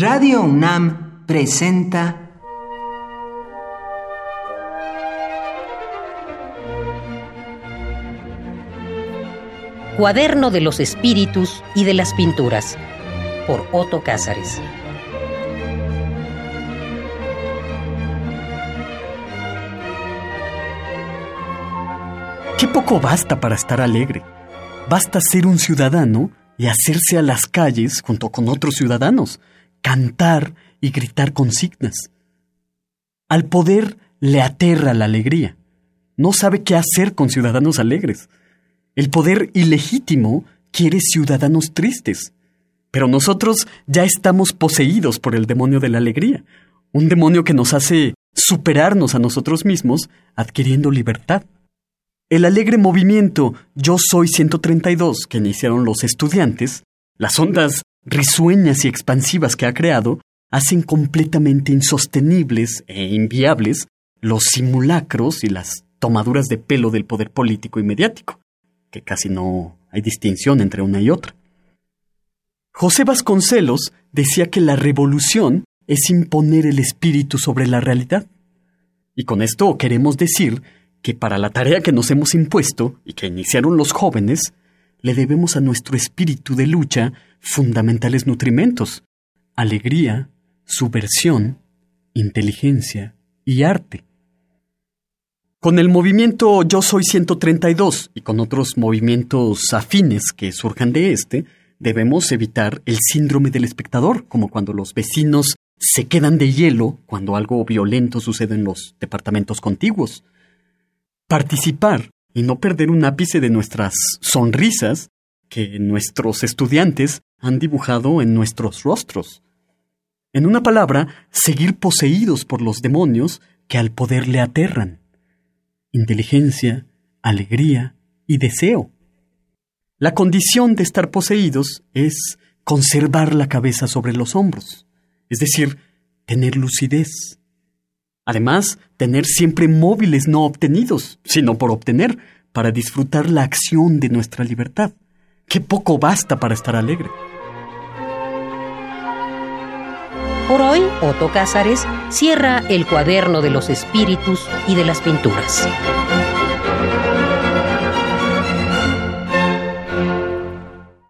Radio UNAM presenta Cuaderno de los Espíritus y de las Pinturas por Otto Cázares. Qué poco basta para estar alegre. Basta ser un ciudadano y hacerse a las calles junto con otros ciudadanos, cantar y gritar consignas. Al poder le aterra la alegría. No sabe qué hacer con ciudadanos alegres. El poder ilegítimo quiere ciudadanos tristes. Pero nosotros ya estamos poseídos por el demonio de la alegría, un demonio que nos hace superarnos a nosotros mismos adquiriendo libertad. El alegre movimiento Yo Soy 132 que iniciaron los estudiantes, las ondas risueñas y expansivas que ha creado, hacen completamente insostenibles e inviables los simulacros y las tomaduras de pelo del poder político y mediático, que casi no hay distinción entre una y otra. José Vasconcelos decía que la revolución es imponer el espíritu sobre la realidad. Y con esto queremos decir que para la tarea que nos hemos impuesto y que iniciaron los jóvenes, le debemos a nuestro espíritu de lucha fundamentales nutrimentos, alegría, subversión, inteligencia y arte. Con el movimiento Yo Soy 132 y con otros movimientos afines que surjan de este, debemos evitar el síndrome del espectador, como cuando los vecinos se quedan de hielo cuando algo violento sucede en los departamentos contiguos. Participar y no perder un ápice de nuestras sonrisas que nuestros estudiantes han dibujado en nuestros rostros. En una palabra, seguir poseídos por los demonios que al poder le aterran. Inteligencia, alegría y deseo. La condición de estar poseídos es conservar la cabeza sobre los hombros, es decir, tener lucidez, Además, tener siempre móviles no obtenidos, sino por obtener, para disfrutar la acción de nuestra libertad. Qué poco basta para estar alegre. Por hoy, Otto Cázares cierra el cuaderno de los espíritus y de las pinturas.